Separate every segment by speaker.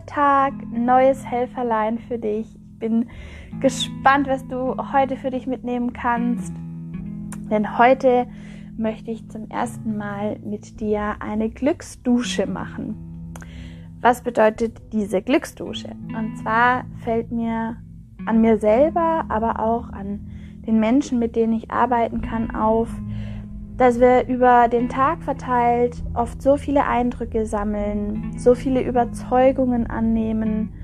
Speaker 1: Neuer Tag, neues Helferlein für dich. Ich bin gespannt, was du heute für dich mitnehmen kannst. Denn heute möchte ich zum ersten Mal mit dir eine Glücksdusche machen. Was bedeutet diese Glücksdusche? Und zwar fällt mir an mir selber, aber auch an den Menschen, mit denen ich arbeiten kann, auf, dass wir über den Tag verteilt oft so viele Eindrücke sammeln, so viele Überzeugungen annehmen,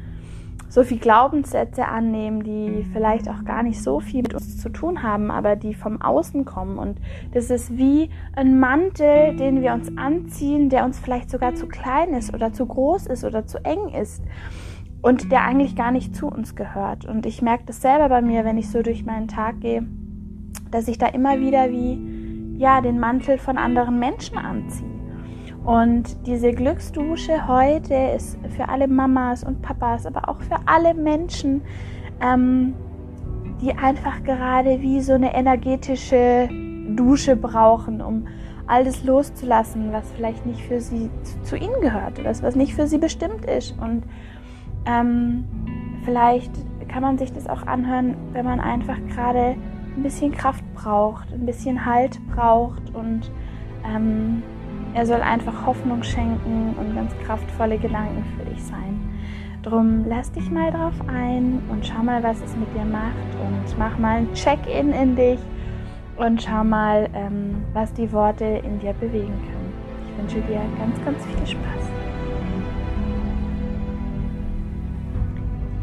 Speaker 1: so viele Glaubenssätze annehmen, die vielleicht auch gar nicht so viel mit uns zu tun haben, aber die vom Außen kommen. Und das ist wie ein Mantel, den wir uns anziehen, der uns vielleicht sogar zu klein ist oder zu groß ist oder zu eng ist und der eigentlich gar nicht zu uns gehört. Und ich merke das selber bei mir, wenn ich so durch meinen Tag gehe, dass ich da immer wieder wie ja, den Mantel von anderen Menschen anziehen. Und diese Glücksdusche heute ist für alle Mamas und Papas, aber auch für alle Menschen, ähm, die einfach gerade wie so eine energetische Dusche brauchen, um alles loszulassen, was vielleicht nicht für sie zu, ihnen gehört, was, was nicht für sie bestimmt ist. Und ähm, vielleicht kann man sich das auch anhören, wenn man einfach gerade ein bisschen Kraft braucht, ein bisschen Halt braucht und ähm, er soll einfach Hoffnung schenken und ganz kraftvolle Gedanken für dich sein. Drum lass dich mal drauf ein und schau mal, was es mit dir macht und mach mal ein Check-in in dich und schau mal, ähm, was die Worte in dir bewegen können. Ich wünsche dir ganz, ganz viel Spaß.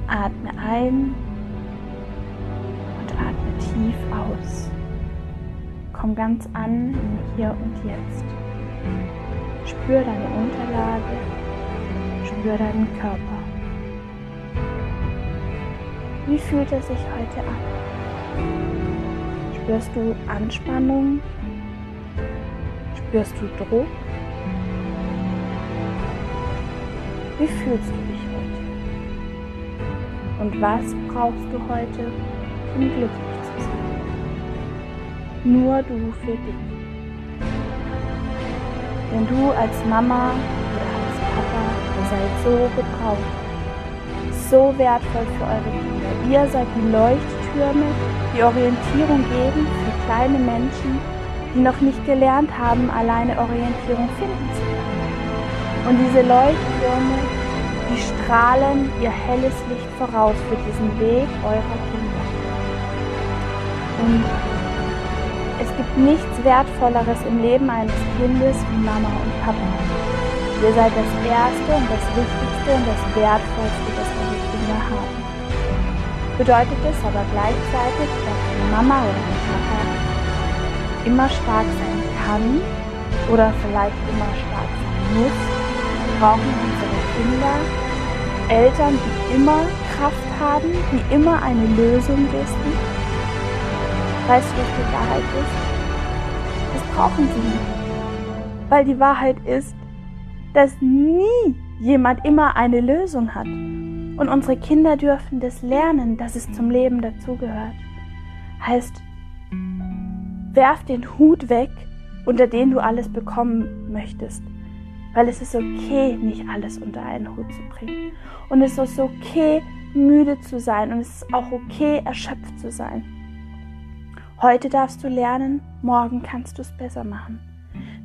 Speaker 1: Atme ein tief aus. Komm ganz an im Hier und Jetzt. Spür deine Unterlage, spür deinen Körper. Wie fühlt er sich heute an? Spürst du Anspannung? Spürst du Druck? Wie fühlst du dich heute? Und was brauchst du heute, um glücklich nur du für dich. Denn du als Mama oder als Papa, ihr seid so gebraucht, so wertvoll für eure Kinder. Ihr seid die Leuchttürme, die Orientierung geben für kleine Menschen, die noch nicht gelernt haben, alleine Orientierung finden zu können. Und diese Leuchttürme, die strahlen ihr helles Licht voraus für diesen Weg eurer Kinder. Und es gibt nichts Wertvolleres im Leben eines Kindes wie Mama und Papa. Ihr seid das Erste und das Wichtigste und das Wertvollste, das eure Kinder haben. Bedeutet es aber gleichzeitig, dass die Mama oder der Papa immer stark sein kann oder vielleicht immer stark sein muss, brauchen unsere Kinder Eltern, die immer Kraft haben, die immer eine Lösung wissen Weißt du, was die Wahrheit ist? Das brauchen sie nicht. Weil die Wahrheit ist, dass nie jemand immer eine Lösung hat. Und unsere Kinder dürfen das lernen, dass es zum Leben dazugehört. Heißt, werf den Hut weg, unter den du alles bekommen möchtest. Weil es ist okay, nicht alles unter einen Hut zu bringen. Und es ist okay, müde zu sein. Und es ist auch okay, erschöpft zu sein. Heute darfst du lernen, morgen kannst du es besser machen.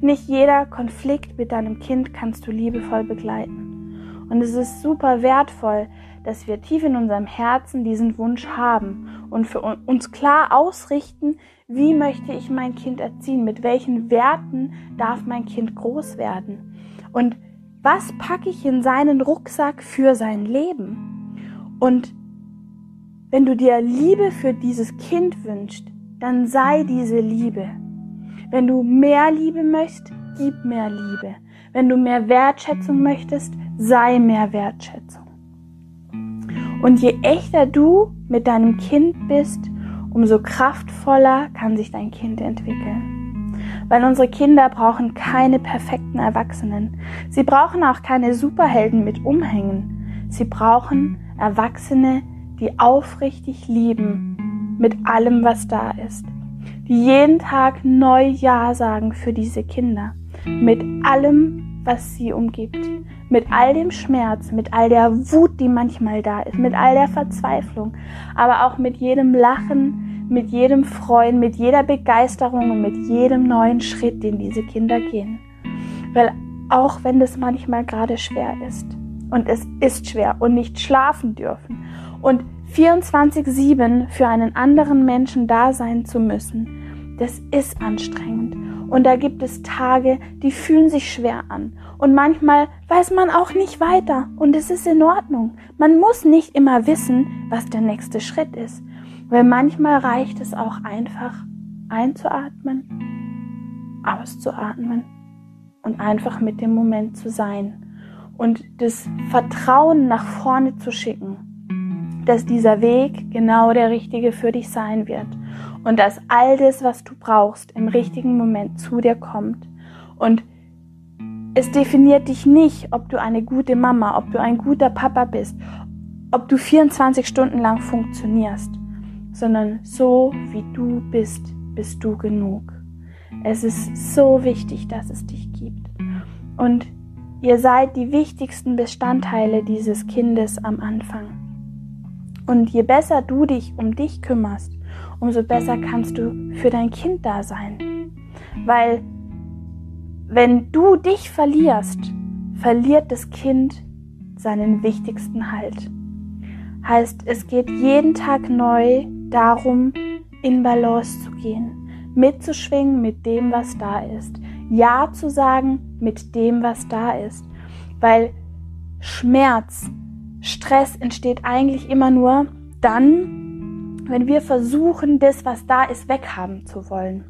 Speaker 1: Nicht jeder Konflikt mit deinem Kind kannst du liebevoll begleiten. Und es ist super wertvoll, dass wir tief in unserem Herzen diesen Wunsch haben und für uns klar ausrichten, wie möchte ich mein Kind erziehen, mit welchen Werten darf mein Kind groß werden und was packe ich in seinen Rucksack für sein Leben. Und wenn du dir Liebe für dieses Kind wünschst, dann sei diese Liebe. Wenn du mehr Liebe möchtest, gib mehr Liebe. Wenn du mehr Wertschätzung möchtest, sei mehr Wertschätzung. Und je echter du mit deinem Kind bist, umso kraftvoller kann sich dein Kind entwickeln. Weil unsere Kinder brauchen keine perfekten Erwachsenen. Sie brauchen auch keine Superhelden mit Umhängen. Sie brauchen Erwachsene, die aufrichtig lieben mit allem, was da ist. Die jeden Tag neu Ja sagen für diese Kinder. Mit allem, was sie umgibt mit all dem Schmerz, mit all der Wut, die manchmal da ist, mit all der Verzweiflung, aber auch mit jedem Lachen, mit jedem Freuen, mit jeder Begeisterung und mit jedem neuen Schritt, den diese Kinder gehen. Weil auch wenn das manchmal gerade schwer ist, und es ist schwer und nicht schlafen dürfen und 24-7 für einen anderen Menschen da sein zu müssen, das ist anstrengend. Und da gibt es Tage, die fühlen sich schwer an. Und manchmal weiß man auch nicht weiter. Und es ist in Ordnung. Man muss nicht immer wissen, was der nächste Schritt ist. Weil manchmal reicht es auch einfach einzuatmen, auszuatmen und einfach mit dem Moment zu sein. Und das Vertrauen nach vorne zu schicken, dass dieser Weg genau der richtige für dich sein wird und dass all das, was du brauchst, im richtigen Moment zu dir kommt. Und es definiert dich nicht, ob du eine gute Mama, ob du ein guter Papa bist, ob du 24 Stunden lang funktionierst, sondern so wie du bist, bist du genug. Es ist so wichtig, dass es dich gibt. Und ihr seid die wichtigsten Bestandteile dieses Kindes am Anfang. Und je besser du dich um dich kümmerst, umso besser kannst du für dein Kind da sein. Weil wenn du dich verlierst, verliert das Kind seinen wichtigsten Halt. Heißt, es geht jeden Tag neu darum, in Balance zu gehen, mitzuschwingen mit dem, was da ist. Ja zu sagen mit dem, was da ist. Weil Schmerz, Stress entsteht eigentlich immer nur dann, wenn wir versuchen, das, was da ist, weghaben zu wollen.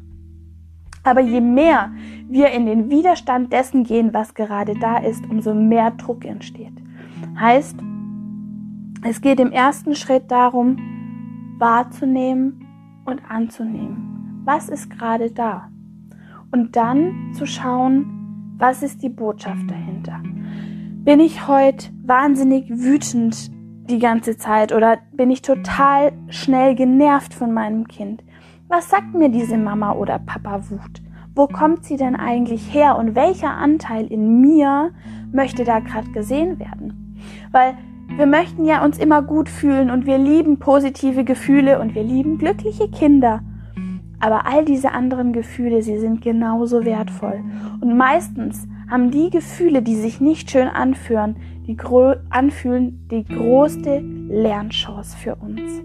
Speaker 1: Aber je mehr wir in den Widerstand dessen gehen, was gerade da ist, umso mehr Druck entsteht. Heißt, es geht im ersten Schritt darum, wahrzunehmen und anzunehmen. Was ist gerade da? Und dann zu schauen, was ist die Botschaft dahinter? Bin ich heute wahnsinnig wütend die ganze Zeit oder bin ich total schnell genervt von meinem Kind? Was sagt mir diese Mama oder Papa Wut? Wo kommt sie denn eigentlich her und welcher Anteil in mir möchte da gerade gesehen werden? Weil wir möchten ja uns immer gut fühlen und wir lieben positive Gefühle und wir lieben glückliche Kinder. Aber all diese anderen Gefühle, sie sind genauso wertvoll. Und meistens haben die Gefühle, die sich nicht schön anführen, die anfühlen, die größte Lernchance für uns.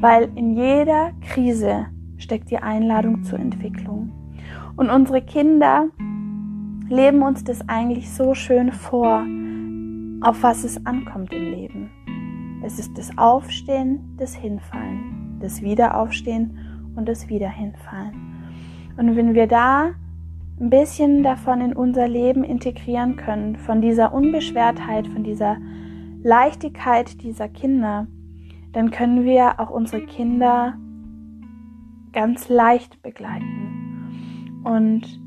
Speaker 1: Weil in jeder Krise steckt die Einladung zur Entwicklung. Und unsere Kinder leben uns das eigentlich so schön vor, auf was es ankommt im Leben. Es ist das Aufstehen, das Hinfallen, das Wiederaufstehen und das Wiederhinfallen. Und wenn wir da ein bisschen davon in unser Leben integrieren können, von dieser Unbeschwertheit, von dieser Leichtigkeit dieser Kinder, dann können wir auch unsere Kinder ganz leicht begleiten. Und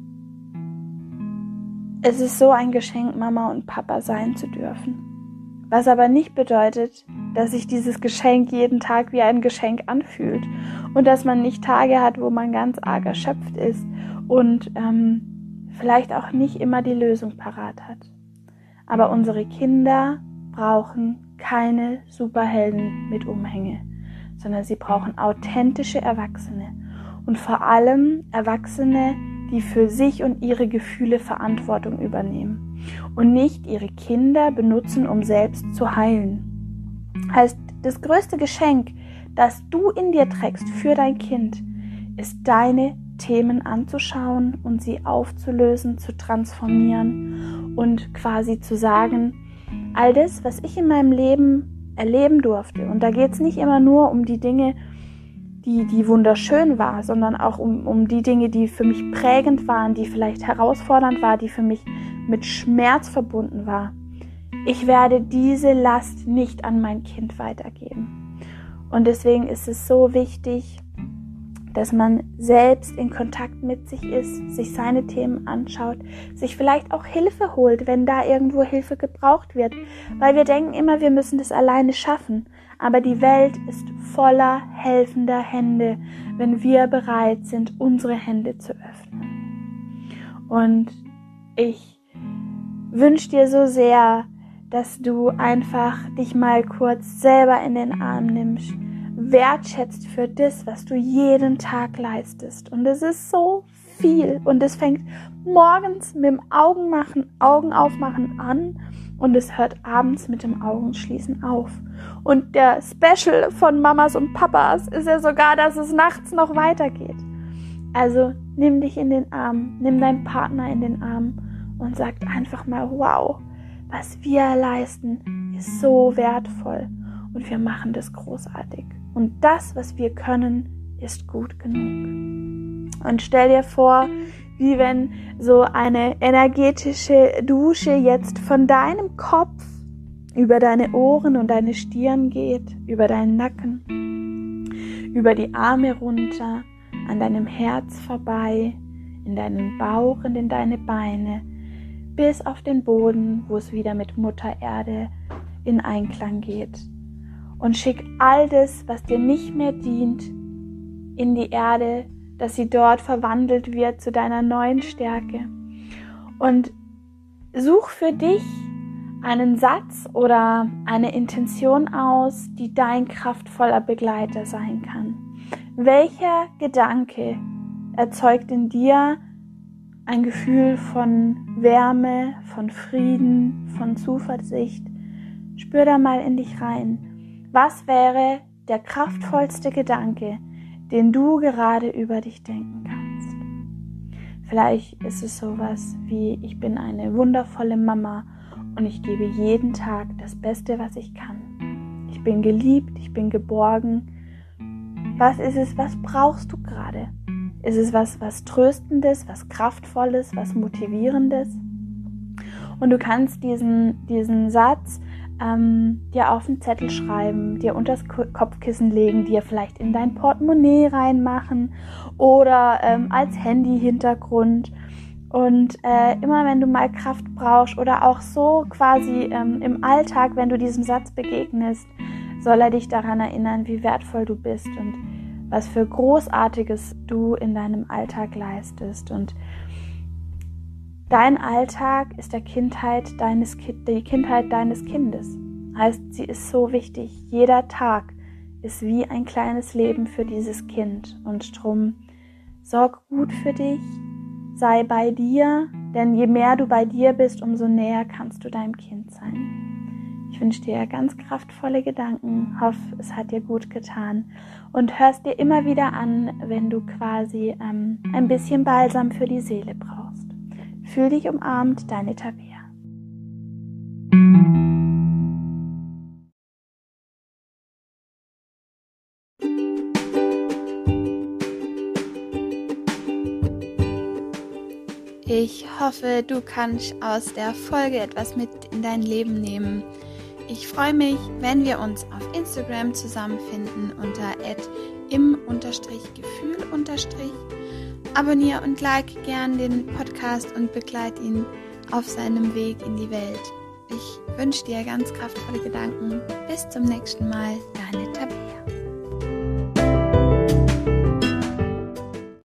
Speaker 1: es ist so ein Geschenk, Mama und Papa sein zu dürfen. Was aber nicht bedeutet, dass sich dieses Geschenk jeden Tag wie ein Geschenk anfühlt und dass man nicht Tage hat, wo man ganz arg erschöpft ist und ähm, vielleicht auch nicht immer die Lösung parat hat. Aber unsere Kinder brauchen keine Superhelden mit Umhänge, sondern sie brauchen authentische Erwachsene und vor allem Erwachsene, die für sich und ihre Gefühle Verantwortung übernehmen und nicht ihre Kinder benutzen, um selbst zu heilen. Heißt, das größte Geschenk, das du in dir trägst für dein Kind, ist deine Themen anzuschauen und sie aufzulösen, zu transformieren und quasi zu sagen, all das, was ich in meinem Leben erleben durfte. Und da geht es nicht immer nur um die Dinge, die, die wunderschön war, sondern auch um, um die Dinge, die für mich prägend waren, die vielleicht herausfordernd war, die für mich mit Schmerz verbunden war. Ich werde diese Last nicht an mein Kind weitergeben. Und deswegen ist es so wichtig, dass man selbst in Kontakt mit sich ist, sich seine Themen anschaut, sich vielleicht auch Hilfe holt, wenn da irgendwo Hilfe gebraucht wird, weil wir denken immer, wir müssen das alleine schaffen, aber die Welt ist voller helfender Hände, wenn wir bereit sind, unsere Hände zu öffnen. Und ich wünsche dir so sehr, dass du einfach dich mal kurz selber in den Arm nimmst, wertschätzt für das, was du jeden Tag leistest. Und es ist so viel. Und es fängt morgens mit dem Augenmachen, Augen aufmachen an und es hört abends mit dem Augenschließen auf. Und der Special von Mamas und Papas ist ja sogar, dass es nachts noch weitergeht. Also nimm dich in den Arm, nimm deinen Partner in den Arm und sag einfach mal, wow, was wir leisten, ist so wertvoll und wir machen das großartig. Und das, was wir können, ist gut genug. Und stell dir vor, wie wenn so eine energetische Dusche jetzt von deinem Kopf über deine Ohren und deine Stirn geht, über deinen Nacken, über die Arme runter, an deinem Herz vorbei, in deinen Bauch und in deine Beine, bis auf den Boden, wo es wieder mit Mutter Erde in Einklang geht. Und schick all das, was dir nicht mehr dient, in die Erde, dass sie dort verwandelt wird zu deiner neuen Stärke. Und such für dich einen Satz oder eine Intention aus, die dein kraftvoller Begleiter sein kann. Welcher Gedanke erzeugt in dir ein Gefühl von Wärme, von Frieden, von Zuversicht? Spür da mal in dich rein. Was wäre der kraftvollste Gedanke, den du gerade über dich denken kannst. Vielleicht ist es sowas wie, ich bin eine wundervolle Mama und ich gebe jeden Tag das Beste, was ich kann. Ich bin geliebt, ich bin geborgen. Was ist es, was brauchst du gerade? Ist es was, was Tröstendes, was Kraftvolles, was Motivierendes? Und du kannst diesen, diesen Satz ähm, dir auf den Zettel schreiben, dir unters Kopfkissen legen, dir vielleicht in dein Portemonnaie reinmachen oder ähm, als Handy-Hintergrund. Und äh, immer wenn du mal Kraft brauchst oder auch so quasi ähm, im Alltag, wenn du diesem Satz begegnest, soll er dich daran erinnern, wie wertvoll du bist und was für Großartiges du in deinem Alltag leistest. Und Dein Alltag ist der Kindheit deines, die Kindheit deines Kindes. Heißt, sie ist so wichtig. Jeder Tag ist wie ein kleines Leben für dieses Kind. Und drum sorg gut für dich, sei bei dir, denn je mehr du bei dir bist, umso näher kannst du deinem Kind sein. Ich wünsche dir ganz kraftvolle Gedanken, hoffe, es hat dir gut getan und hörst dir immer wieder an, wenn du quasi ähm, ein bisschen Balsam für die Seele brauchst. Fühl dich umarmt, deine Tabea. Ich hoffe, du kannst aus der Folge etwas mit in dein Leben nehmen. Ich freue mich, wenn wir uns auf Instagram zusammenfinden unter im-gefühl- Abonniere und like gern den Podcast und begleite ihn auf seinem Weg in die Welt. Ich wünsche dir ganz kraftvolle Gedanken. Bis zum nächsten Mal, deine Tabea.